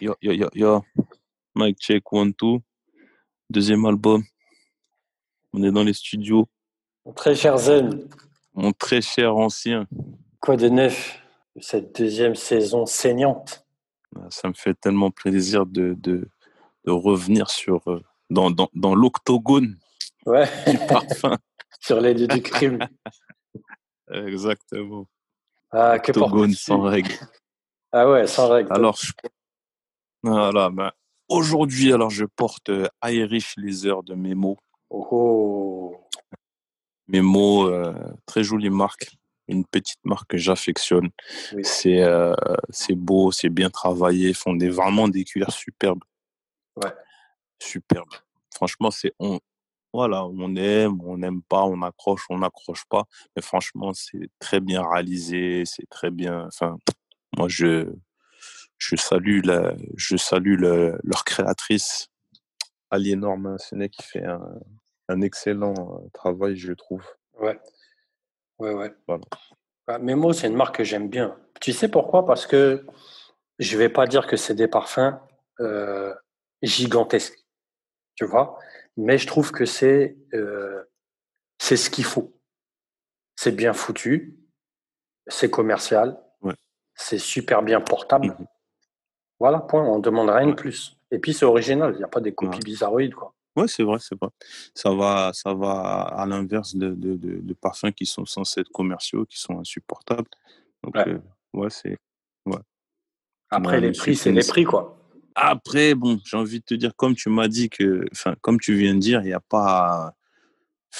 Yo, yo, yo, yo. Mike check, one, two. Deuxième album. On est dans les studios. Mon très cher Zen, Mon très cher ancien. quoi de neuf de cette deuxième saison saignante? Ça me fait tellement plaisir de, de, de revenir sur, euh, dans, dans, dans l'octogone Ouais, du parfum. sur lieux du crime. Exactement. Ah, que Octogone sans règle. Ah ouais, sans règle. Alors, je... voilà, ben, aujourd'hui, alors, je porte euh, Irish Laser de Memo. Oh, oh. Memo, euh, très jolie marque. Une petite marque que j'affectionne. Oui. C'est euh, c'est beau, c'est bien travaillé. Ils font des, vraiment des cuirs superbes. Ouais. Superbes. Franchement, c'est on, voilà, on aime, on n'aime pas, on accroche, on n'accroche pas. Mais franchement, c'est très bien réalisé, c'est très bien. Enfin, moi, je, je salue, la, je salue le- leur créatrice, Aliénor Mancenet, qui fait un, un excellent euh, travail, je trouve. Ouais. Ouais, ouais. Voilà. Ah, Memo, c'est une marque que j'aime bien. Tu sais pourquoi? Parce que je vais pas dire que c'est des parfums euh, gigantesques, tu vois, mais je trouve que c'est euh, c'est ce qu'il faut. C'est bien foutu, c'est commercial, Ouais. c'est super bien portable. Mhm. Voilà, point. On demande rien de Ouais. plus. Et puis c'est original, il n'y a pas des copies Ouais. bizarroïdes, quoi. Ouais, c'est vrai, c'est vrai. Ça va, ça va à l'inverse de, de, de, de parfums qui sont censés être commerciaux, qui sont insupportables. Donc, Ouais. euh, ouais, c'est. Après, Ouais, les monsieur prix, c'est les prix, quoi. Après, bon, j'ai envie de te dire, comme tu m'as dit que, enfin, comme tu viens de dire, il n'y a pas,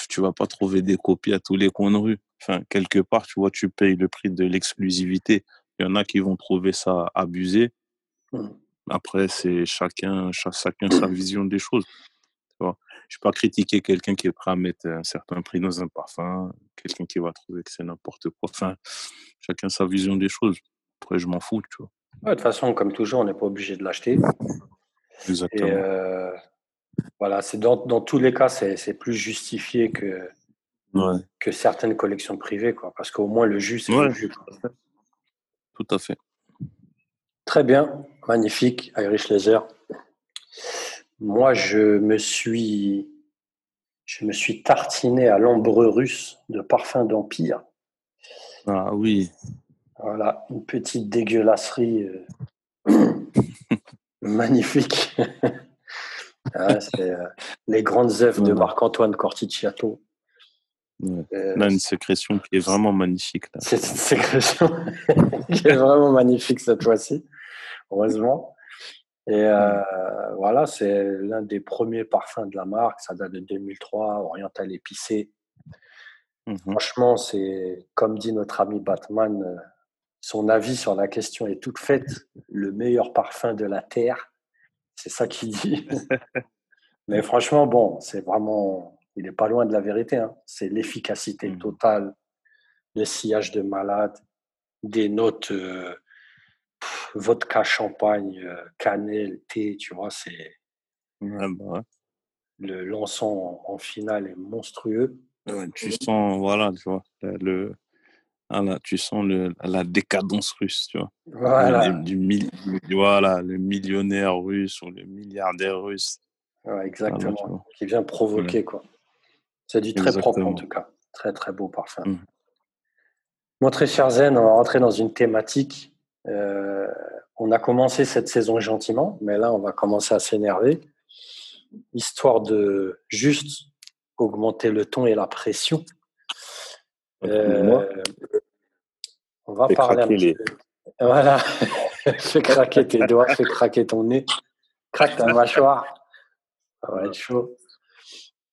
tu vas pas trouver des copies à tous les coins de rue. Enfin, quelque part, tu vois, tu payes le prix de l'exclusivité. Il y en a qui vont trouver ça abusé. Mhm. Après, c'est chacun, cha- chacun sa vision des choses. Tu vois? Je ne vais pas critiquer quelqu'un qui est prêt à mettre un certain prix dans un parfum, quelqu'un qui va trouver que c'est n'importe quoi. Enfin, chacun sa vision des choses. Après, je m'en fous, tu vois? Ouais, de toute façon, comme toujours, on n'est pas obligé de l'acheter. Et Exactement. euh, voilà, c'est dans, dans tous les cas, c'est c'est plus justifié que, Ouais, que certaines collections privées, quoi. Parce qu'au moins, le jus, c'est Ouais. le jus. quoi. tout à fait. Très bien, magnifique, Irish Laser. Moi, je me suis, je me suis tartiné à l'ambre russe de parfum d'Empire. Ah oui, Voilà, une petite dégueulasserie euh, magnifique. Ah, c'est euh, les grandes œuvres de. Marc-Antoine Corticciato. Ouais. Euh, Là, une sécrétion qui est vraiment magnifique. Là. C'est une sécrétion qui est vraiment magnifique cette fois-ci, heureusement. Et euh, voilà, c'est l'un des premiers parfums de la marque. Ça date de 2003, oriental épicé. Mhm. Franchement, c'est comme dit notre ami Batman, euh, son avis sur la question est toute faite. Le meilleur parfum de la terre, c'est ça qu'il dit. Mais franchement, bon, c'est vraiment, il n'est pas loin de la vérité. hein. C'est l'efficacité Mhm. totale, le sillage de malade, des notes euh, pff, vodka, champagne, euh, cannelle, thé, tu vois, c'est Ouais, bah ouais. le l'encens en, en finale est monstrueux. Ouais, tu sens, voilà, tu vois, le, le- voilà, tu sens le, la décadence russe, tu vois. Voilà, Du, du mil- du- voilà, le millionnaire russe ou le milliardaire russe. Ouais, Voilà, tu exactement, qui vient provoquer quoi. C'est du très propre en tout cas, très très beau parfum. Mhm. Mon très cher Zen, on va rentrer dans une thématique. Euh, on a commencé cette saison gentiment, mais là on va commencer à s'énerver, histoire de juste augmenter le ton et la pression. Moi, Euh, on va parler un craquer petit les- peu. Voilà, fais craquer tes doigts, fais craquer ton nez, craque ta mâchoire. Ça va être chaud.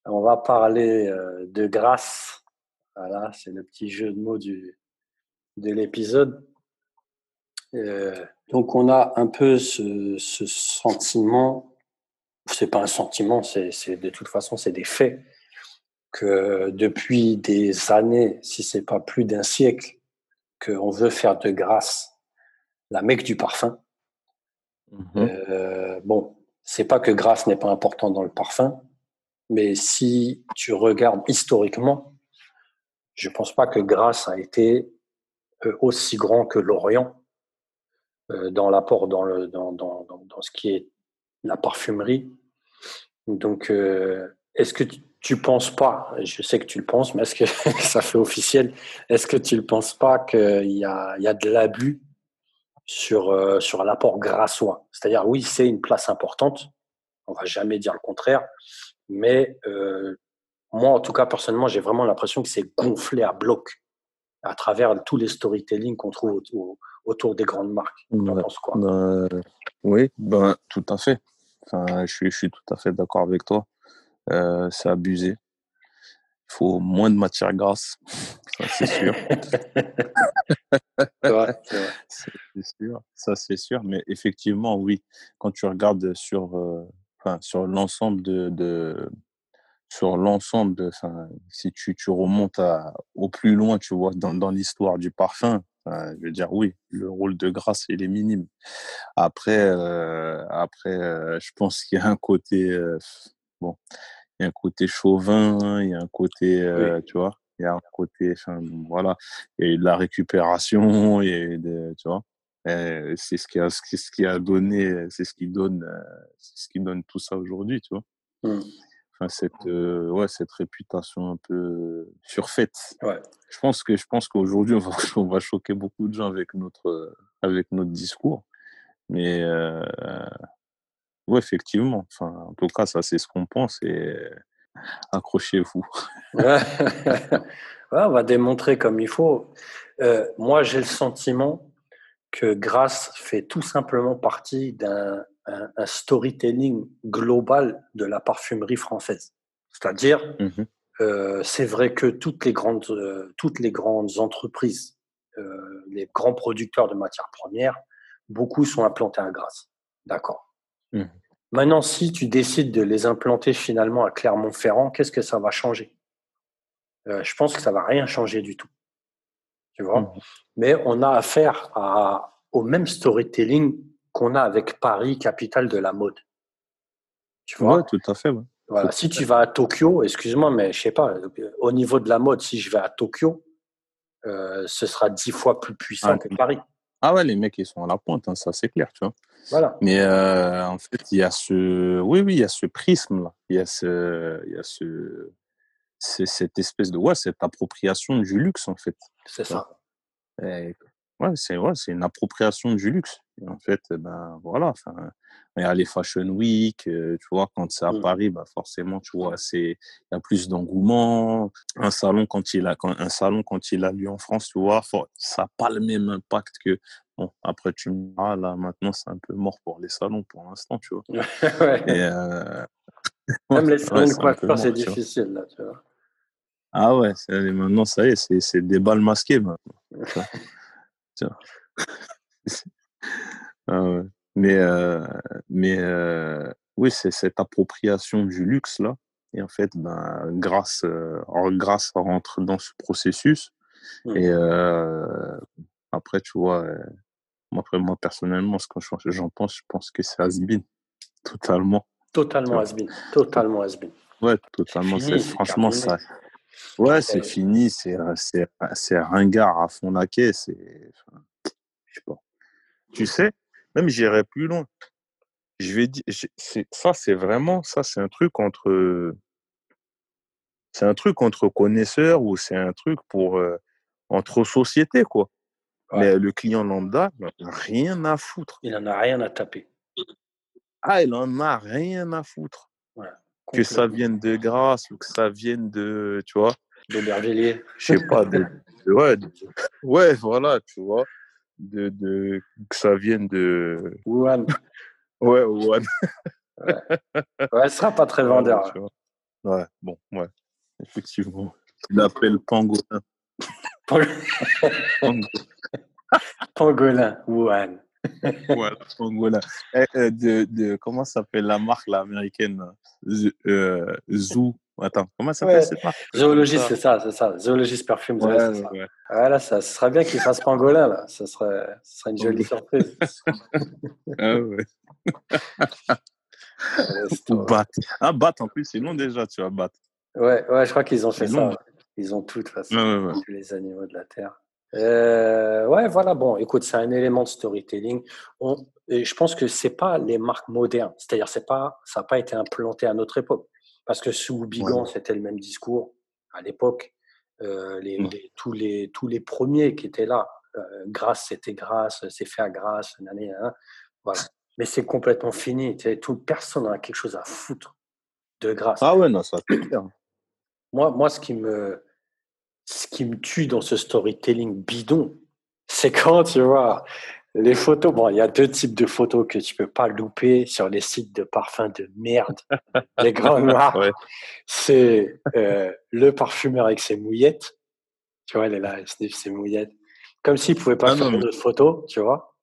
On va parler euh, de grâce. Voilà, c'est le petit jeu de mots du, de l'épisode. Euh, donc, on a un peu ce, ce sentiment, c'est pas un sentiment, c'est de toute façon, c'est des faits, que depuis des années, si c'est pas plus d'un siècle, qu'on veut faire de grâce la mecque du parfum. Mhm. Euh, bon, c'est pas que grâce n'est pas important dans le parfum, mais si tu regardes historiquement, je pense pas que grâce a été euh, aussi grand que l'Orient. Dans l'apport dans, le, dans, dans, dans, ce qui est la parfumerie. Donc, est-ce que tu, ne penses pas, je sais que tu le penses, mais est-ce que ça fait officiel, est-ce que tu ne penses pas qu'il y y a de l'abus sur, sur l'apport grassois? C'est-à-dire, oui, c'est une place importante, on va jamais dire le contraire, mais moi, en tout cas, personnellement, j'ai vraiment l'impression que c'est gonflé à bloc à travers tous les storytelling qu'on trouve autour, des grandes marques. Tu penses quoi? ben, Oui, ben, tout à fait. Enfin, je, suis, je suis tout à fait d'accord avec toi. Euh, c'est abusé. Il faut moins de matière grasse, ça c'est sûr. c'est sûr, ça c'est sûr. Mais effectivement, oui, quand tu regardes sur, euh, enfin, sur l'ensemble de, sur l'ensemble de, si tu, tu remontes à, au plus loin, tu vois, dans, dans l'histoire du parfum, je veux dire, oui, le rôle de grâce, il est minime. Après, euh, après euh, je pense qu'il y a un côté, euh, bon, il y a un côté chauvin, il y a un côté, tu vois, il y a un côté, enfin, voilà, il y a eu de la récupération, il y a eu de, tu vois. C'est ce qui a, ce qui a donné, c'est ce qui donne, c'est ce qui donne tout ça aujourd'hui, tu vois. Mmh enfin cette ouais cette réputation un peu surfaite. Ouais. Je pense que je pense qu'aujourd'hui on va, on va choquer beaucoup de gens avec notre avec notre discours, mais euh, ouais effectivement. Enfin en tout cas ça c'est ce qu'on pense et accrochez-vous. ouais. on va démontrer comme il faut. Euh, moi j'ai le sentiment que Grasse fait tout simplement partie d'un un, storytelling global de la parfumerie française. C'est-à-dire, mmh euh, c'est vrai que toutes les grandes, euh, toutes les grandes entreprises, euh, les grands producteurs de matières premières, beaucoup sont implantés à Grasse. D'accord. Mmh Maintenant, si tu décides de les implanter finalement à Clermont-Ferrand, qu'est-ce que ça va changer? Je pense que ça va rien changer du tout. Tu vois? Mmh Mais on a affaire à, au même storytelling qu'on a avec Paris, capitale de la mode. Tu vois? Tout à fait. Voilà. Si tu vas à Tokyo, excuse-moi, mais je sais pas, au niveau de la mode, si je vais à Tokyo, euh, ce sera dix fois plus puissant ah, que Paris. Ah ouais, les mecs, ils sont à la pointe, hein, ça c'est clair, tu vois. Voilà. Mais euh, en fait, il y a ce, oui, oui, il y a ce prisme-là, il y a ce, il y a ce, c'est cette espèce de, ouais, cette appropriation du luxe, en fait. C'est ça. Ouais, c'est ouais, c'est une appropriation du luxe. En fait, ben voilà, enfin, il y a les Fashion Week, euh, tu vois, quand c'est à mmh. Paris, bah forcément, tu vois, c'est il y a plus d'engouement. Un salon quand il a quand, un salon quand il a lieu en France, tu vois, ça n'a pas le même impact que bon. Après, tu me diras là, maintenant, c'est un peu mort pour les salons pour l'instant, tu vois. ouais. Et, euh... Même les salons de c'est difficile là, tu vois. Ah ouais, maintenant ça y est, c'est des balles masquées maintenant. Ah mais euh, mais euh, oui, c'est cette appropriation du luxe là. Et en fait, ben, grâce, euh, grâce rentre dans ce processus. Mmh. Et après, tu vois, après, moi personnellement, ce que j'en pense, je pense que c'est Asbin. Totalement. Totalement Asbin. Totalement Asbin. Ouais, totalement. franchement, ça. Ouais, c'est fini. C'est ringard à fond la caisse. Tu sais, même j'irai plus loin. Je vais dire, ça c'est vraiment, ça c'est un truc entre, c'est un truc entre connaisseurs ou c'est un truc pour euh, entre sociétés quoi. Mais le client lambda, il rien à foutre. Il n'en a rien à taper. Ah, il en a rien à foutre. que ça vienne de grâce ou que ça vienne de, tu vois. De Bergelier. Je sais pas, de, ouais, ouais, voilà, tu vois de, de, que ça vienne de. Wuhan. Ouais, Wuhan. ouais. ouais, sera pas très vendeur. Ouais, bon, ouais. Effectivement. Tu l'appelles Pangolin. Pangolin, Wuhan. voilà, Pangolin. Eh, eh, de, de, comment s'appelle la marque là, américaine euh, Zoo. Attends, comment ça s'appelle cette marque? Zoologiste, c'est ça, c'est ça. Zoologiste Perfume. Ouais, ouais, ça. Ouais. Voilà, ça, ce serait bien qu'il fasse pangolin, là. Ce serait, ce serait une jolie surprise. ah ouais. Ou Bat. Ah, Bat, en plus, c'est long déjà, tu vois, Bat. Ouais, ouais, je crois qu'ils ont fait ça. Ils ont tout, de toute façon. Les animaux de la Terre. Euh, ouais, voilà. Bon, écoute, c'est un élément de storytelling. On, et je pense que c'est pas les marques modernes. C'est-à-dire, c'est pas, ça n'a pas été implanté à notre époque. Parce que sous Bigan, c'était le même discours à l'époque. Euh, les, Ouais. les- tous, les, tous les premiers qui étaient là, euh, grâce, c'était grâce, c'est fait à grâce, nanani, nanana. voilà. Mais c'est complètement fini. Tout, personne n'a quelque chose à foutre de grâce. Ah ouais, non, ça clair. Moi, moi ce, qui me, ce qui me tue dans ce storytelling bidon, c'est quand tu vois les photos. Bon, il y a deux types de photos que tu peux pas louper sur les sites de parfums de merde. les grandes marques. Ouais. C'est euh, le parfumeur avec ses mouillettes. Tu vois, il est là, il sniffe ses mouillettes. Comme s'il pouvait pas Ah faire mais- d'autres photos, tu vois.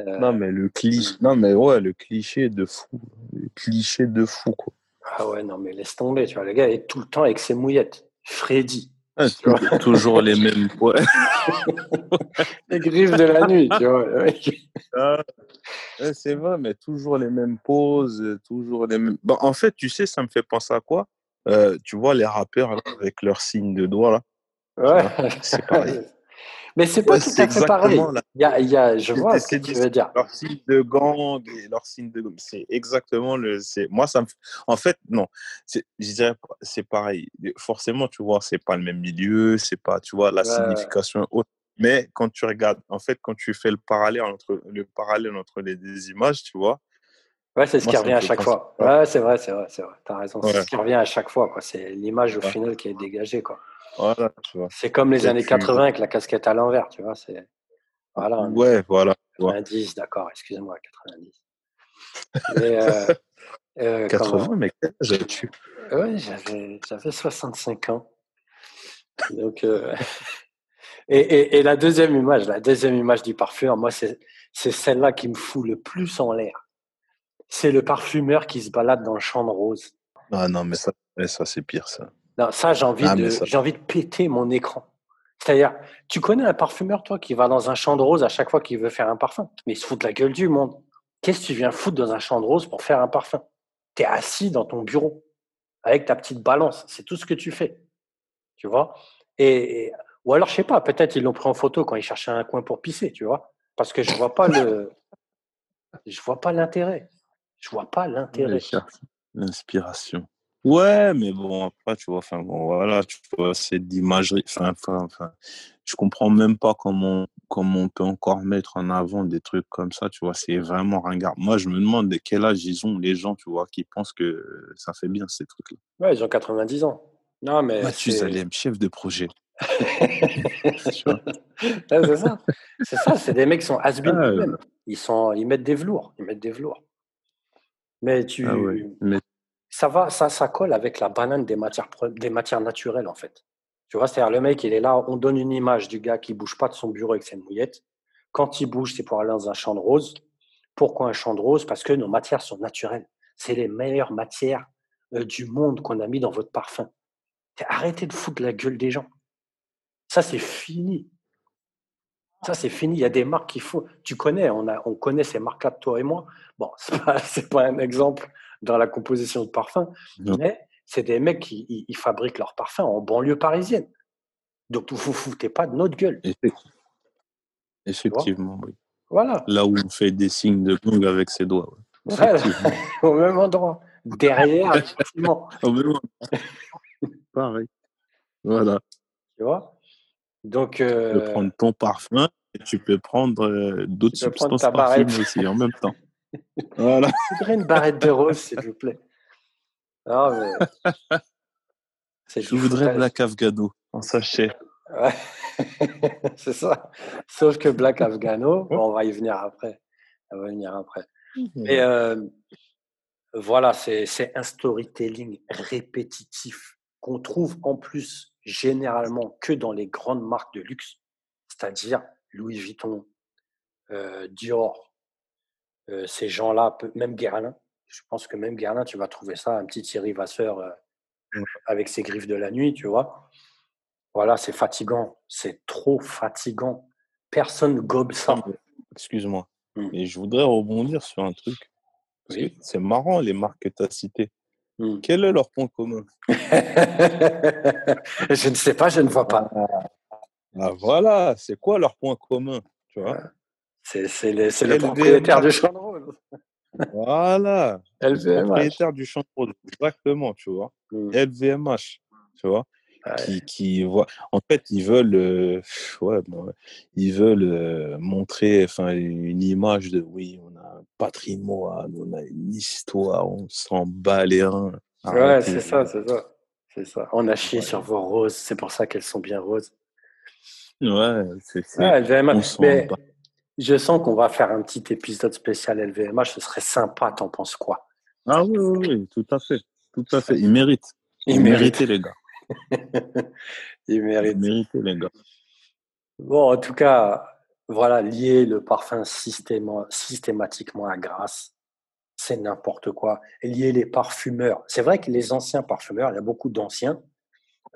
Euh, Non, mais le cliché, non, mais ouais, le cliché de fou. Le cliché de fou, quoi. Ah ouais, non, mais laisse tomber, tu vois. Le gars est tout le temps avec ses mouillettes. Freddy. Tou- toujours les mêmes. Ouais. Les griffes de la nuit, tu vois. Ah, c'est vrai, mais toujours les mêmes poses, toujours les mêmes. Bon, en fait, tu sais, ça me fait penser à quoi? Euh, Tu vois, les rappeurs avec leur signe de doigt, là. Ouais. C'est pareil. Mais c'est pas tout à fait pareil. la- Il y a, il y a, je vois ce que tu veux dire. Leur signe de gang et leur signe de. C'est exactement le. c'est Moi, ça me. En fait, non. Je dirais, c'est pareil. Forcément, tu vois, c'est pas le même milieu, c'est pas, tu vois, la Ouais, signification est autre. Mais quand tu regardes, en fait, quand tu fais le parallèle entre, le parallèle entre les deux images, tu vois, Ouais, c'est ce Moi, qui revient à chaque fois. Ouais, c'est vrai, c'est vrai, c'est vrai. T'as raison. C'est ce qui revient à chaque fois, quoi. C'est l'image au Ouais. final qui est dégagée, quoi. voilà, tu vois. C'est comme les années tu- 80 avec la casquette à l'envers, tu vois. C'est voilà. Ouais, voilà. tu vois. 90, d'accord. Excusez-moi, 90. Mais, euh, euh, 80, comment- mais quel âge as-tu? Ouais, j'avais, j'avais 65 ans. Donc, euh, et, et, et la deuxième image, la deuxième image du parfumeur, moi, c'est, c'est celle-là qui me fout le plus en l'air. C'est le parfumeur qui se balade dans le champ de rose. Ah non, mais ça, mais ça c'est pire, ça. Non, ça, j'ai envie, Ah, de, mais ça- j'ai envie de péter mon écran. C'est-à-dire, tu connais un parfumeur, toi, qui va dans un champ de rose à chaque fois qu'il veut faire un parfum? Mais il se fout de la gueule du monde. Qu'est-ce que tu viens foutre dans un champ de rose pour faire un parfum? Tu es assis dans ton bureau avec ta petite balance. C'est tout ce que tu fais. Tu vois? Et, et- Ou alors, je sais pas, peut-être ils l'ont pris en photo quand ils cherchaient un coin pour pisser, tu vois? Parce que je vois pas le. Je vois pas l'intérêt. Je vois pas l'intérêt. L'inspiration. Ouais, mais bon, après, tu vois, enfin, bon, voilà, tu vois, c'est d'imagerie. Enfin, enfin, enfin, je comprends même pas comment, comment on peut encore mettre en avant des trucs comme ça, tu vois, c'est vraiment ringard. Moi, je me demande de quel âge ils ont, les gens, tu vois, qui pensent que ça fait bien ces trucs-là. Ouais, ils ont 90 ans. Non, mais. Mathieu Zalem, chef de projet. C'est ça. C'est ça, c'est des mecs qui sont has Ah, eux-mêmes. Ils, sont, ils mettent des velours. Ils mettent des velours. Mais tu, Ah ouais. Mais ça va, ça, ça colle avec la banane des matières, des matières naturelles, en fait. Tu vois, c'est-à-dire le mec, il est là, on donne une image du gars qui bouge pas de son bureau avec ses mouillettes. Quand il bouge, c'est pour aller dans un champ de rose. Pourquoi un champ de rose Parce que nos matières sont naturelles. C'est les meilleures matières euh, du monde qu'on a mis dans votre parfum. Arrêtez de foutre la gueule des gens. Ça, c'est fini. Ça, c'est fini. Il y a des marques qui font. Tu connais, on, a, on connaît ces marques-là, toi et moi. Bon, c'est pas, c'est pas un exemple dans la composition de parfum, Non. mais c'est des mecs qui ils, ils fabriquent leurs parfums en banlieue parisienne. Donc, vous vous foutez pas de notre gueule. effe- effectivement, oui. Voilà. Là où on fait des signes de gang avec ses doigts. ouais. Au même endroit. Derrière, effectivement. Au même endroit. Pareil. Voilà. Tu vois? Donc, Tu peux euh, prendre ton parfum et tu peux prendre euh, d'autres substances parfumées aussi en même temps. Voilà. je voudrais une barrette de rose, s'il vous plaît. Mais... Je voudrais. Black Afghano en sachet. Ouais. c'est ça. Sauf que Black Afghano, bon, on va y venir après. On va y venir après. Mais euh, voilà, c'est un storytelling répétitif qu'on trouve en plus généralement que dans les grandes marques de luxe, c'est-à-dire Louis Vuitton, euh, Dior, euh, ces gens-là, même Guerlain. Je pense que même Guerlain, tu vas trouver ça, un petit Thierry Vasseur euh, avec ses griffes de la nuit, tu vois. Voilà, c'est fatigant, c'est trop fatigant. Personne gobe ça. Mais- Excuse-moi. Hmm. Mais je voudrais rebondir sur un truc. Oui. c'est marrant, les marques que tu as citées. Hmm. Quel est leur point commun? Je ne sais pas, je ne vois pas. Ah, voilà, c'est quoi leur point commun tu vois? C'est le propriétaire du champ de rose. Voilà. LVMH. Propriétaire du champ de rose, exactement, tu vois. LVMH, mmh. tu vois. Qui, qui voit. En fait, ils veulent, euh, ouais, ils veulent euh, montrer, enfin, une image de, oui, on patrimoine, on a une histoire, on s'en bat les reins. Ouais, c'est ça, c'est ça, c'est ça. On a chié sur vos roses, c'est pour ça qu'elles sont bien roses. Ouais, c'est ça. LVMH. Mais je sens qu'on va faire un petit épisode spécial LVMH. Ce serait sympa, t'en penses quoi? Ah oui, oui, oui, tout à fait. Tout à fait. Ils méritent. Ils, méritent, les gars. Ils méritent. Ils les gars. Bon, en tout cas, voilà, lier le parfum systématiquement à grâce, c'est n'importe quoi. lier les parfumeurs. C'est vrai que les anciens parfumeurs, il y a beaucoup d'anciens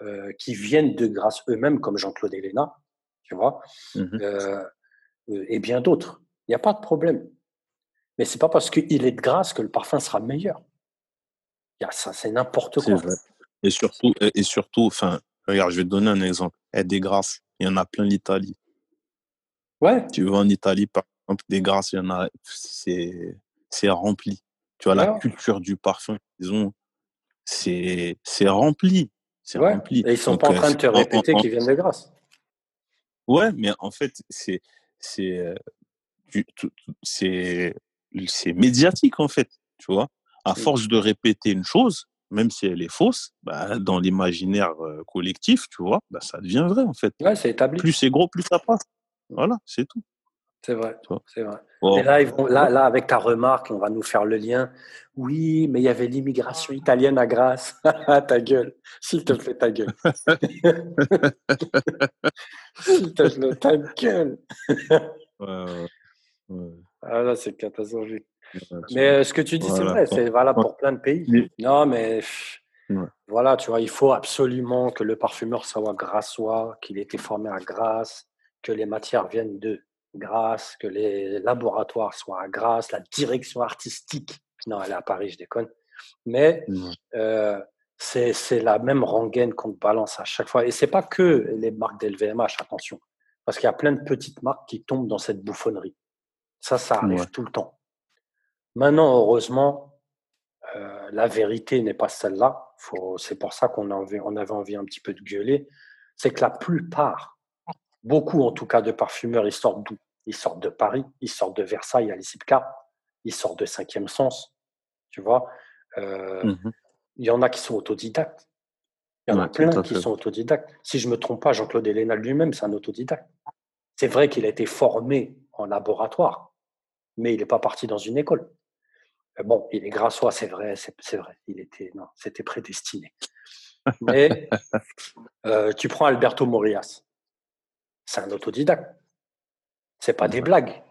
euh, qui viennent de grâce eux-mêmes, comme Jean-Claude Héléna, tu vois, mmh euh, euh, et bien d'autres. Il n'y a pas de problème. Mais c'est pas parce qu'il est de grâce que le parfum sera meilleur. Ça, c'est n'importe quoi. Vrai. Et surtout, et surtout, enfin, regarde, je vais te donner un exemple. Et des grâces, il y en a plein l'Italie. Ouais. Tu vas en Italie, par exemple, des grâces, il y en a, c'est, c'est rempli. Tu vois, la culture du parfum, ils ont, c'est, c'est rempli. C'est rempli. Et ils sont pas en train de te répéter qu'ils viennent de grâce. Ouais, mais en fait, c'est, c'est, c'est, c'est médiatique, en fait. Tu vois, à mmh. force de répéter une chose, même si elle est fausse, bah, dans l'imaginaire collectif, tu vois, bah, ça devient vrai, en fait. Ouais, c'est établi. Plus c'est gros, plus ça passe. Mmh. Voilà, c'est tout. C'est vrai, c'est vrai. Et là, ils vont, là, là, avec ta remarque, on va nous faire le lien. Oui, mais il y avait l'immigration italienne à Grasse. ta gueule. S'il te plaît, ta gueule. S'il te plaît, ta gueule. ouais, Ah là, c'est catastrophique. mais euh, ce que tu dis, c'est vrai, c'est valable pour plein de pays. Non, mais voilà, tu vois, il faut absolument que le parfumeur soit grassois, qu'il ait été formé à Grasse, que les matières viennent de grâce, que les laboratoires soient à grâce, la direction artistique. Non, elle est à Paris, je déconne. Mais euh, c'est la même rengaine qu'on balance à chaque fois. Et c'est pas que les marques d'LVMH, attention. Parce qu'il y a plein de petites marques qui tombent dans cette bouffonnerie. Ça, ça arrive tout le temps. Maintenant, heureusement, euh, la vérité n'est pas celle-là. C'est pour ça qu'on on avait envie un petit peu de gueuler. C'est que la plupart, beaucoup en tout cas de parfumeurs, ils sortent d'où? Ils sortent de Paris, ils sortent de Versailles à l'ICIPCA, ils sortent de Cinquième Sens, tu vois? Euh, mmh il y en a qui sont autodidactes. Il y en a plein qui sont autodidactes. Si je ne me trompe pas, Jean-Claude Hélénal lui-même, c'est un autodidacte. C'est vrai qu'il a été formé en laboratoire, mais il n'est pas parti dans une école. Euh, bon, il est grassois, c'est vrai, c'est vrai. Il était, non, c'était prédestiné. Mais euh, tu prends Alberto Morias, c'est un autodidacte. C'est pas des blagues.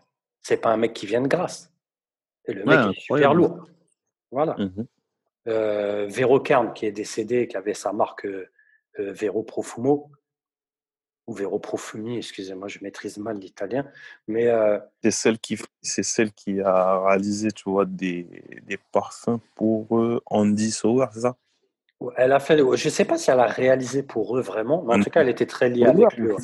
C'est pas un mec qui vient de grâce. Et le mec est super lourd. Voilà. Mmh euh, Vero Kern, qui est décédé, qui avait sa marque euh, euh, Vero Profumo, ou Vero Profumi, excusez-moi, je maîtrise mal l'italien. Mais c'est celle qui, c'est celle qui a réalisé, tu vois, des, des parfums pour Andy Sauer, c'est ça? Elle a fait, je sais pas si elle a réalisé pour eux vraiment, mais en mmh. tout cas, elle était très liée avec eux.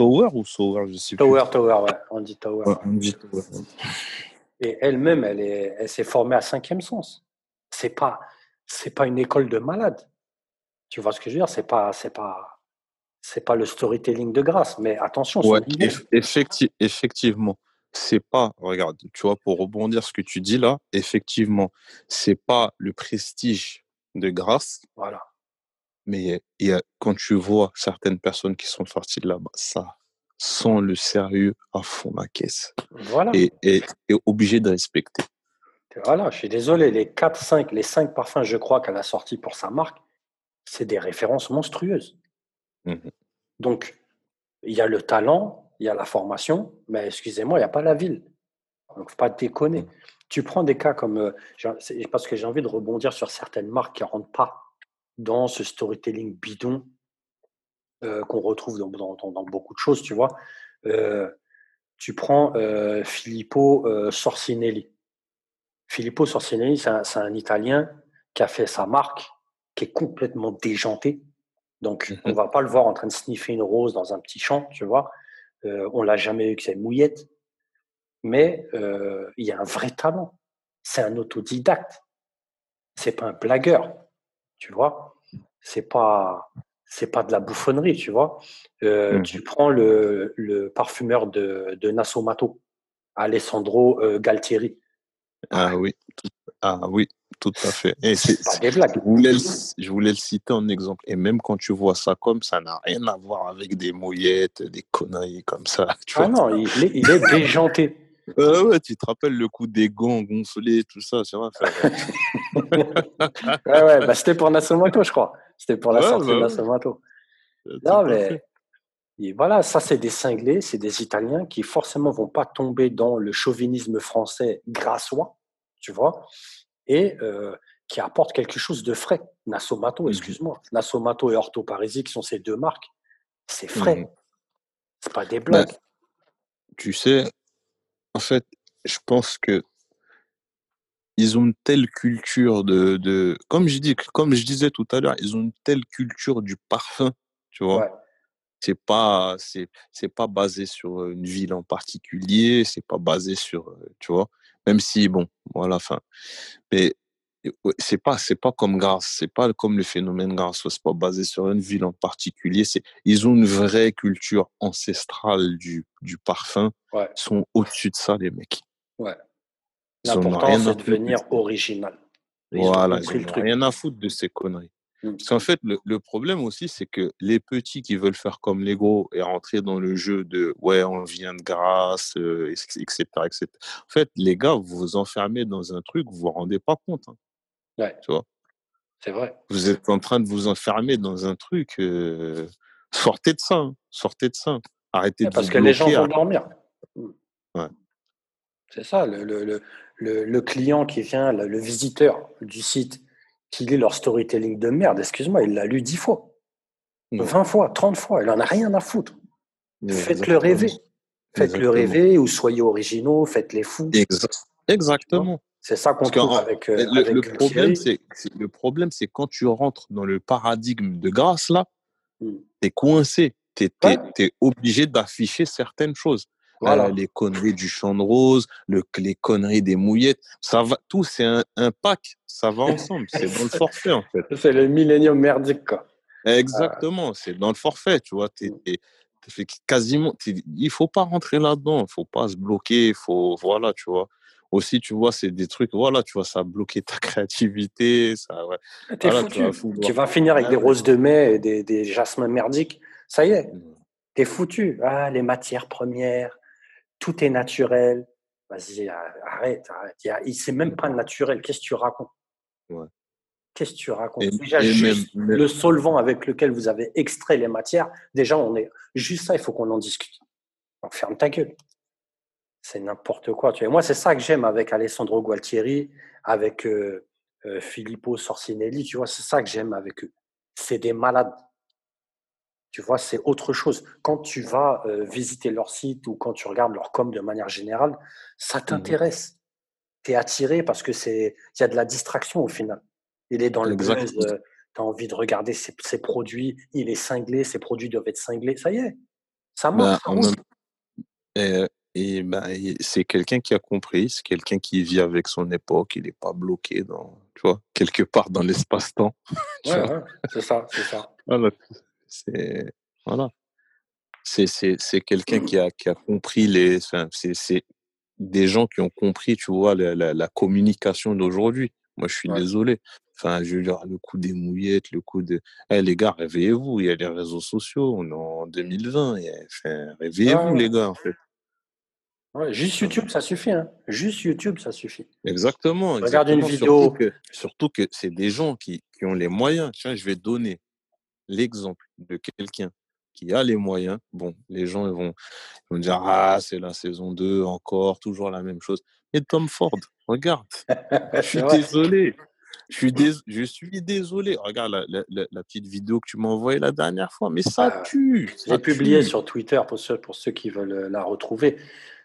Tower ou Sauer, je sais Tower, Tower, ouais. On dit Tower. Tower. Et elle-même, elle est, elle s'est formée à cinquième sens. C'est pas, c'est pas une école de malade. Tu vois ce que je veux dire? C'est pas, c'est pas, c'est pas le storytelling de grâce. Mais attention. Ouais, effectivement, c'est pas. Regarde, tu vois, pour rebondir ce que tu dis là, effectivement, c'est pas le prestige de grâce. Voilà. Mais y a, quand tu vois certaines personnes qui sont sorties de là-bas, ça sent le sérieux à fond la caisse. Voilà. Et, et, obligé de respecter. Voilà, je suis désolé, les 4, 5, les 5 parfums, je crois, qu'elle a sortis pour sa marque, c'est des références monstrueuses. Mmh Donc, il y a le talent, il y a la formation, mais excusez-moi, il n'y a pas la ville. Donc, faut pas déconner. Mmh. Tu prends des cas comme, euh, parce que j'ai envie de rebondir sur certaines marques qui ne rentrent pas dans ce storytelling bidon euh, qu'on retrouve dans, dans, beaucoup de choses, tu vois. Euh, tu prends euh, Filippo Sorcinelli. Filippo Sorcinelli, c'est un, un, Italien qui a fait sa marque, qui est complètement déjantée, Donc, on va pas le voir en train de sniffer une rose dans un petit champ, tu vois. On l'a jamais eu que c'est mouillette. Mais il y a un vrai talent. C'est un autodidacte. C'est pas un blagueur, tu vois. C'est pas, c'est pas de la bouffonnerie, tu vois. Euh, mmh. Tu prends le, le parfumeur de, de Nassomato, Alessandro euh, Galtieri. Ah oui, ah oui, tout à fait. Et. Je voulais, le, je voulais, le, citer en exemple. Et même quand tu vois ça comme ça n'a rien à voir avec des mouillettes, des conneries comme ça. Tu ah non, il est, il est déjanté. Euh, ouais, tu te rappelles le coup des gants gonflés, tout ça, c'est vrai. ouais, ouais, bah, c'était pour Nassomato, je crois. C'était pour la ouais, sortie bah, de Nassomato. Non, mais et voilà, ça, c'est des cinglés, c'est des Italiens qui forcément vont pas tomber dans le chauvinisme français grassois, tu vois, et euh, qui apportent quelque chose de frais. Nassomato, mmh excuse-moi. Nassomato et Orto Parisi, qui sont ces deux marques, c'est frais. Mmh c'est pas des blagues. tu sais, en fait, je pense que ils ont une telle culture de, de comme je dis, comme je disais tout à l'heure, ils ont une telle culture du parfum, tu vois. C'est pas c'est c'est pas basé sur une ville en particulier c'est pas basé sur tu vois. Même si bon voilà enfin mais c'est pas c'est pas comme grâce c'est pas comme le phénomène grâce c'est pas basé sur une ville en particulier c'est ils ont une vraie culture ancestrale du du parfum ouais. ils sont au-dessus de ça les mecs ouais l'important c'est de devenir original voilà ils ont rien à foutre de ces conneries Mmh. Parce qu'en fait, le, le, problème aussi, c'est que les petits qui veulent faire comme les gros et rentrer dans le jeu de ouais, on vient de grâce, euh, etc., etc. En fait, les gars, vous vous enfermez dans un truc, vous vous rendez pas compte. Hein. Ouais. Tu vois? C'est vrai. Vous êtes en train de vous enfermer dans un truc. Euh... Sortez de ça. Hein. Sortez de ça. Arrêtez de Parce que les gens vont dormir. Mmh. Ouais. C'est ça, le, le, le, le, client qui vient, le, visiteur du site qu'il ait leur storytelling de merde, excuse-moi, il l'a lu dix fois, vingt fois, trente fois, il en a rien à foutre. Faites-le rêver. Faites-le rêver ou soyez originaux, faites-les fous. Exactement. C'est ça qu'on trouve avec, euh, le, avec le, problème, c'est, le problème, c'est quand tu rentres dans le paradigme de grâce, là, hmm. tu es coincé. Tu es, obligé d'afficher certaines choses. Voilà. Euh, les conneries du champ de rose, le, les conneries des mouillettes, ça va, tout c'est un, un, pack, ça va ensemble, c'est dans le forfait en fait. C'est le millénium merdique quoi. Exactement, c'est dans le forfait, tu vois. T'es, t'es, t'es quasiment, il faut pas rentrer là-dedans, il faut pas se bloquer, il faut, voilà, tu vois. Aussi, tu vois, c'est des trucs, voilà, tu vois, ça a bloqué ta créativité, ça, ouais. Voilà, foutu. Tu, vas, fou, tu vas finir avec des roses de mai et des, des jasmins merdiques, ça y est, mmh. t'es foutu. Ah, les matières premières, tout est naturel. Vas-y, arrête, arrête. Il c'est même pas naturel. Qu'est-ce que tu racontes? Ouais. Qu'est-ce que tu racontes? Déjà, juste le solvant avec lequel vous avez extrait les matières, déjà, on est juste ça, il faut qu'on en discute. Donc, ferme ta gueule. C'est n'importe quoi. Tu vois. Moi, c'est ça que j'aime avec Alessandro Gualtieri, avec euh, euh, Filippo Sorcinelli. Tu vois, c'est ça que j'aime avec eux. C'est des malades. Tu vois, c'est autre chose. Quand tu vas euh, visiter leur site ou quand tu regardes leur com de manière générale, ça mmh t'intéresse. Tu es attiré parce que c'est il y a de la distraction au final. Il est dans le buzz, tu as envie de regarder ses, ses, produits, il est cinglé, ses produits doivent être cinglés. Ça y est, ça marche. Bah, et, et bah, c'est quelqu'un qui a compris, c'est quelqu'un qui vit avec son époque, il n'est pas bloqué dans, tu vois, quelque part dans l'espace-temps. Ouais, ouais, c'est ça, c'est ça. Voilà. C'est voilà. C'est quelqu'un qui a qui a compris les. Enfin, c'est des gens qui ont compris, tu vois, la, la, la communication d'aujourd'hui. Moi, je suis ouais. désolé. Enfin, je veux dire, le coup des mouillettes, le coup de. Eh, les gars, réveillez-vous. Il y a les réseaux sociaux. On est en 2020. Enfin, réveillez-vous, ouais. les gars, en fait. Ouais, juste YouTube, ça suffit. Hein. Juste YouTube, ça suffit. Exactement. Regarde une vidéo. Surtout que, surtout que c'est des gens qui, qui ont les moyens. Tiens, je vais donner l'exemple de quelqu'un qui a les moyens, bon, les gens ils vont, ils vont dire Ah, c'est la saison 2, encore, toujours la même chose. Et Tom Ford, regarde, je suis désolé. Je suis, dés je suis désolé. Regarde la, la, la, petite vidéo que tu m'as envoyée la dernière fois, mais ça ah, tue. Je l'ai publié sur Twitter pour ceux, pour ceux qui veulent la retrouver.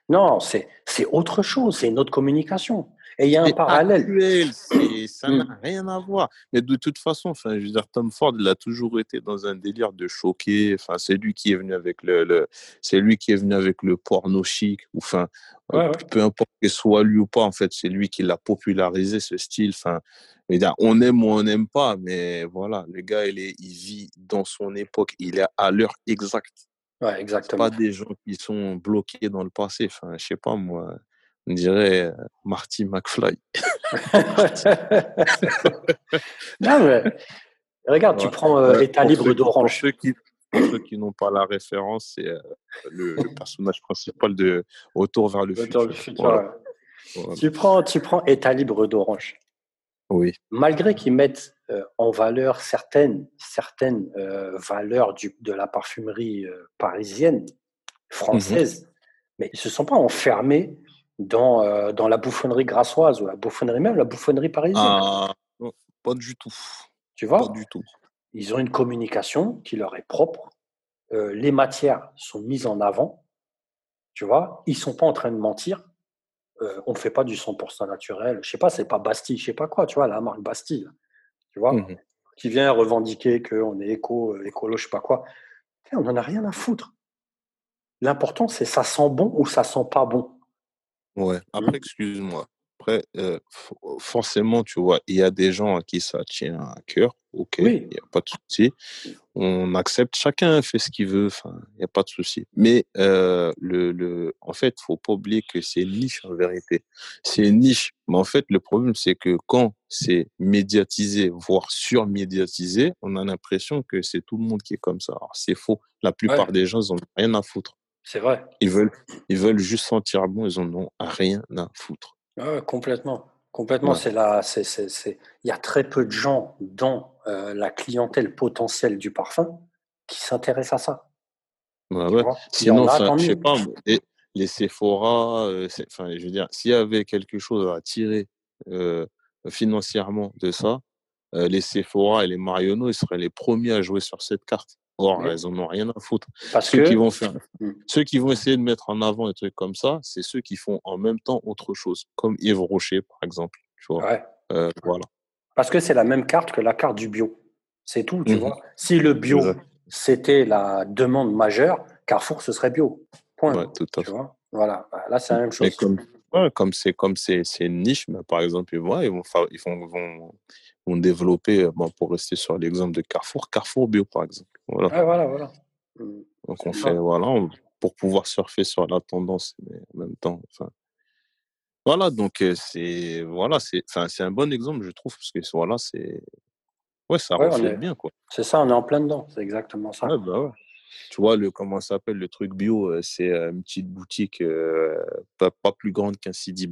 Non, c'est autre chose, c'est une autre communication. Et il y a un parallèle. Et ça n'a Mmh. rien à voir. Mais de toute façon, enfin, je veux dire, Tom Ford, il a toujours été dans un délire de choquer. Enfin, c'est lui qui est venu avec le, le- c'est lui qui est venu avec le porno chic. Ou enfin, euh, Ouais, peu importe que ce soit lui ou pas, en fait, c'est lui qui l'a popularisé ce style. Enfin, dire, on aime ou on n'aime pas, mais voilà, le gars, il est, il vit dans son époque. Il est à l'heure exacte. Ouais, exactement. pas des gens qui sont bloqués dans le passé. Enfin, je sais pas moi. On dirait euh, Marty McFly. non, mais regarde, tu prends euh, État pour libre pour d'Orange. ceux qui pour ceux qui n'ont pas la référence, c'est euh, le, le personnage principal de Retour vers le Retour futur. vers le futur, Voilà. ouais. Voilà. Tu prends, tu prends État libre d'Orange. Oui. Malgré qu'ils mettent en valeur certaines, certaines euh, valeurs du, de la parfumerie euh, parisienne, française, mais ils se sont pas enfermés dans, euh, dans la bouffonnerie grassoise ou la bouffonnerie même, la bouffonnerie parisienne. Ah, pas du tout. tu Pas vois du tout. Ils ont une communication qui leur est propre. Euh, les matières sont mises en avant. Tu vois, ils sont pas en train de mentir. Euh, on ne fait pas du 100% naturel. Je sais pas, c'est pas Bastille, je sais pas quoi, tu vois, la marque Bastille, tu vois, Mhm. qui vient revendiquer qu'on est éco, euh, écolo, je sais pas quoi. On n'en a rien à foutre. L'important, c'est ça sent bon ou ça sent pas bon. Ouais. Après, excuse-moi. Après, euh, forcément, tu vois, il y a des gens à qui ça tient à cœur. Ok, il Oui, n'y a pas de souci. On accepte, chacun fait ce qu'il veut, il n'y a pas de souci. Mais euh, le, le, en fait, faut pas oublier que c'est une niche en vérité. C'est une niche, mais en fait, le problème, c'est que quand c'est médiatisé, voire surmédiatisé, on a l'impression que c'est tout le monde qui est comme ça. Alors, c'est faux. La plupart ouais, des gens, ils ont rien à foutre. c'est vrai. Ils veulent, ils veulent juste sentir bon, ils en ont rien à foutre. Ouais, complètement. Complètement, Ouais. c'est là, c'est, il y a très peu de gens dans euh, la clientèle potentielle du parfum qui s'intéressent à ça. Ouais. y Sinon, en a, enfin, tant je sais pas, les, les Sephora, euh, enfin, je veux dire, s'il y avait quelque chose à tirer euh, financièrement de ça, les Sephora et les Marionneaux, ils seraient les premiers à jouer sur cette carte. Or, Oui. ils en ont rien à foutre. Parce Ceux qui vont faire, Mm. ceux qui vont essayer de mettre en avant des trucs comme ça, c'est ceux qui font en même temps autre chose, comme Yves Rocher, par exemple. Tu vois, ouais, Euh, voilà. parce que c'est la même carte que la carte du bio. C'est tout, tu Mhm. vois. Si le bio, c'était la demande majeure, Carrefour, ce serait bio. Point. Ouais, tout à Tu fait. vois? Voilà. Bah, Là, c'est la même Mais chose. comme ouais, comme c'est comme c'est c'est une niche, mais par exemple, ils vont ils vont ils vont, vont, vont développer euh, bon, pour rester sur l'exemple de Carrefour, Carrefour Bio par exemple. Voilà. Voilà, voilà. Mm. Donc on ça. fait voilà on- pour pouvoir surfer sur la tendance, mais en même temps, enfin voilà donc c'est voilà c'est un bon exemple je trouve parce que voilà c'est ouais ça Ouais, reflète est, bien quoi. c'est ça, on est en plein dedans. C'est exactement ça. Ouais bah ouais. Tu vois, le, comment ça s'appelle le truc bio, euh, c'est euh, une petite boutique euh, pas, pas plus grande qu'un Sidi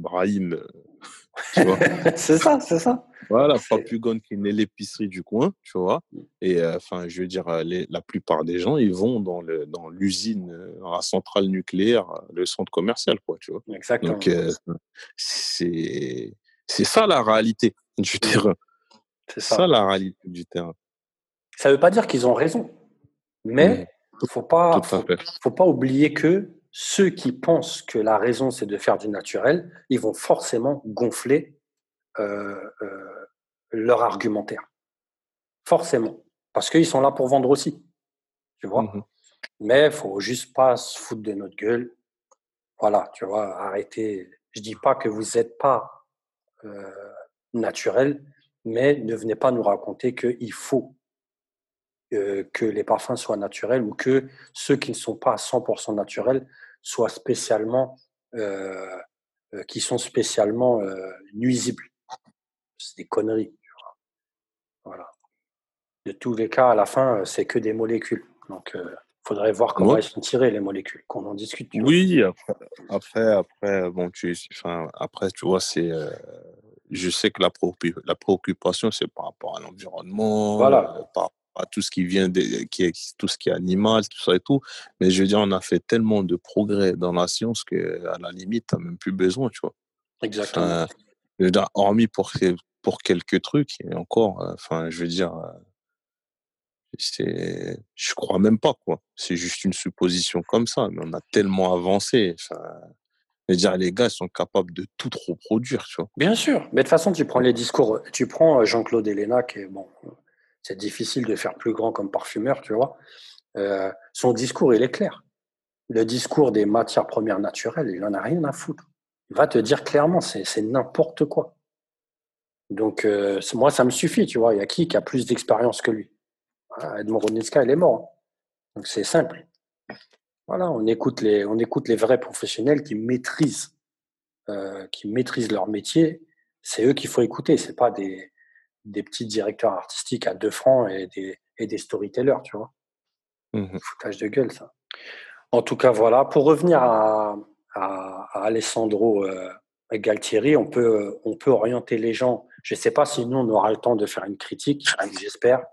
vois. c'est ça, c'est ça. Voilà, pas plus grande qu'une épicerie du coin, tu vois. Et euh, enfin, je veux dire, les- la plupart des gens, ils vont dans le dans l'usine, la centrale nucléaire, le centre commercial, quoi, tu vois. Exactement. Donc euh, c'est c'est ça la réalité du terrain. C'est ça ça. la réalité du terrain. Ça veut pas dire qu'ils ont raison. Mais faut pas, faut, faut pas oublier que ceux qui pensent que la raison c'est de faire du naturel, ils vont forcément gonfler euh, euh, leur argumentaire. Forcément. Parce qu'ils sont là pour vendre aussi. Tu vois? Mhm. Mais faut juste pas se foutre de notre gueule. Voilà, tu vois, arrêtez. Je dis pas que vous n'êtes pas euh, naturel, mais ne venez pas nous raconter qu'il faut euh, que les parfums soient naturels ou que ceux qui ne sont pas à 100% naturels soient spécialement, euh, euh, qui sont spécialement nuisibles. C'est des conneries. Voilà. De tous les cas, à la fin, c'est que des molécules. Donc, il faudrait voir comment Ouais. elles sont tirées, les molécules, qu'on en discute. Oui, après, après, après, bon, tu, enfin, après, tu vois, c'est, euh, je sais que la, la préoccupation, c'est par rapport à l'environnement, Voilà. euh, par à tout ce qui vient, de, qui est, tout ce qui est animal, tout ça et tout. Mais je veux dire, on a fait tellement de progrès dans la science que, à la limite, t'as même plus besoin, tu vois. Exactement. Enfin, je veux dire, hormis pour, pour quelques trucs, et encore, euh, enfin, je veux dire, euh, c'est, je crois même pas, quoi. C'est juste une supposition comme ça, mais on a tellement avancé. Enfin, Je veux dire, les gars, ils sont capables de tout reproduire, tu vois. Bien sûr. Mais de toute façon, tu prends les discours, tu prends euh, Jean-Claude Elena, qui est bon, c'est difficile de faire plus grand comme parfumeur, tu vois. Euh, son discours, il est clair. Le discours des matières premières naturelles, il en a rien à foutre. Il va te dire clairement, c'est n'importe quoi. Donc, euh, moi, ça me suffit, tu vois. Il y a qui qui a plus d'expérience que lui? Ah, Edmond Ronitska, il est mort. Hein. Donc, c'est simple. Voilà, on écoute les, on écoute les vrais professionnels qui maîtrisent, euh, qui maîtrisent leur métier. C'est eux qu'il faut écouter. C'est pas des, des petits directeurs artistiques à deux francs et des, et des storytellers, tu vois. Mmh Foutage de gueule, ça. En tout cas, voilà. Pour revenir à, à, Alessandro euh, Galtieri, on peut, on peut orienter les gens. Je ne sais pas si nous, on aura le temps de faire une critique, j'espère.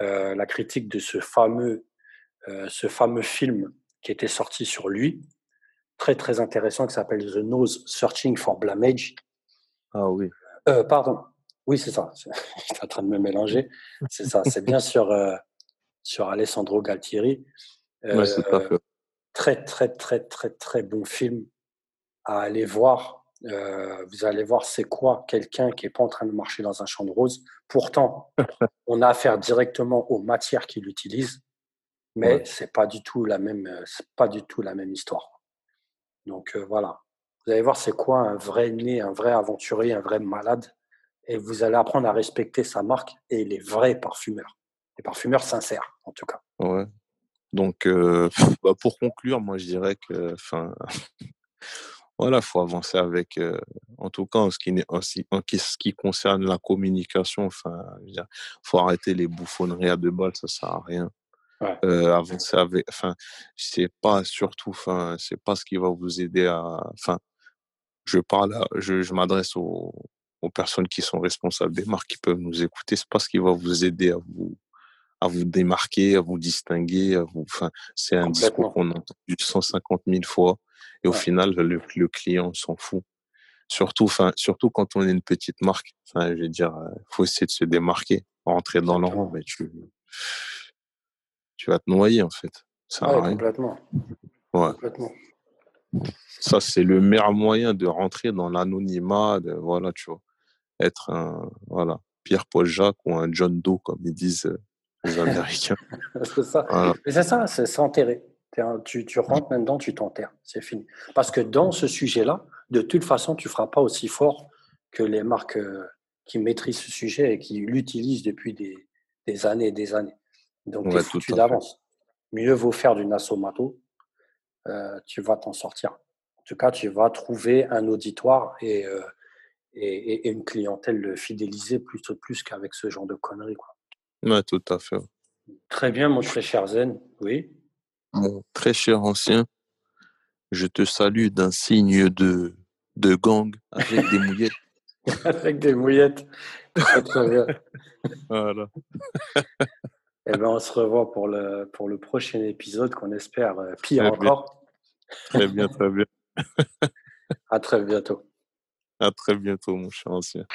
Euh, la critique de ce fameux, euh, ce fameux film qui était sorti sur lui, très très intéressant, qui s'appelle The Nose Searching for Blamage. Ah oui. Euh, pardon. Oui, c'est ça. Je suis en train de me mélanger. C'est ça. C'est bien sur, euh, sur Alessandro Galtieri. Euh, c'est Très, très, très, très, très bon film à aller voir. Euh, vous allez voir c'est quoi quelqu'un qui n'est pas en train de marcher dans un champ de roses. Pourtant, on a affaire directement aux matières qu'il utilise mais c'est pas du tout la même, euh, c'est pas du tout la même histoire. Donc euh, voilà, vous allez voir c'est quoi un vrai né, un vrai aventurier, un vrai malade, et vous allez apprendre à respecter sa marque et les vrais parfumeurs, les parfumeurs sincères en tout cas. Ouais. Donc euh, bah pour conclure, moi je dirais que, enfin, voilà, faut avancer avec, en tout cas en ce qui, en, ce qui concerne la communication, enfin, faut arrêter les bouffonneries à deux balles, ça sert à rien. Euh, avancer avec, enfin, c'est pas surtout, enfin, c'est pas ce qui va vous aider à, enfin, je parle, je, je m'adresse aux, aux, personnes qui sont responsables des marques qui peuvent nous écouter. C'est pas ce qui va vous aider à vous, à vous démarquer, à vous distinguer, à vous, enfin, c'est un discours qu'on entend 150 000 fois et au final, le, le client s'en fout. Surtout, enfin, surtout quand on est une petite marque. Enfin, je veux dire, euh, faut essayer de se démarquer, rentrer dans le rang, mais tu, tu vas te noyer en fait. Ça ouais, complètement. Ouais. complètement. Ça, c'est le meilleur moyen de rentrer dans l'anonymat, voilà, tu vois, être un, voilà, Pierre-Paul Jacques ou un John Doe, comme ils disent euh, les Américains. c'est ça. Mais c'est ça, c'est s'enterrer. Tu, tu rentres maintenant, tu t'enterres. C'est fini. Parce que dans ce sujet-là, de toute façon, tu ne feras pas aussi fort que les marques euh, qui maîtrisent ce sujet et qui l'utilisent depuis des, des années et des années. Donc, tu es foutu d'avance. Mieux vaut faire du Nassomato, euh, tu vas t'en sortir. En tout cas, tu vas trouver un auditoire et, euh, et, une clientèle fidélisée plus, plus qu'avec ce genre de conneries. Quoi. Ouais, tout à fait. Très bien, mon très cher Zen. Oui. Mon très cher ancien, je te salue d'un signe de, de gang avec des mouillettes. avec des mouillettes. Très, très bien. voilà. Eh ben, on se revoit pour le, pour le prochain épisode qu'on espère euh, pire encore. Très bien, très bien. à très bientôt. À très bientôt, mon cher ancien.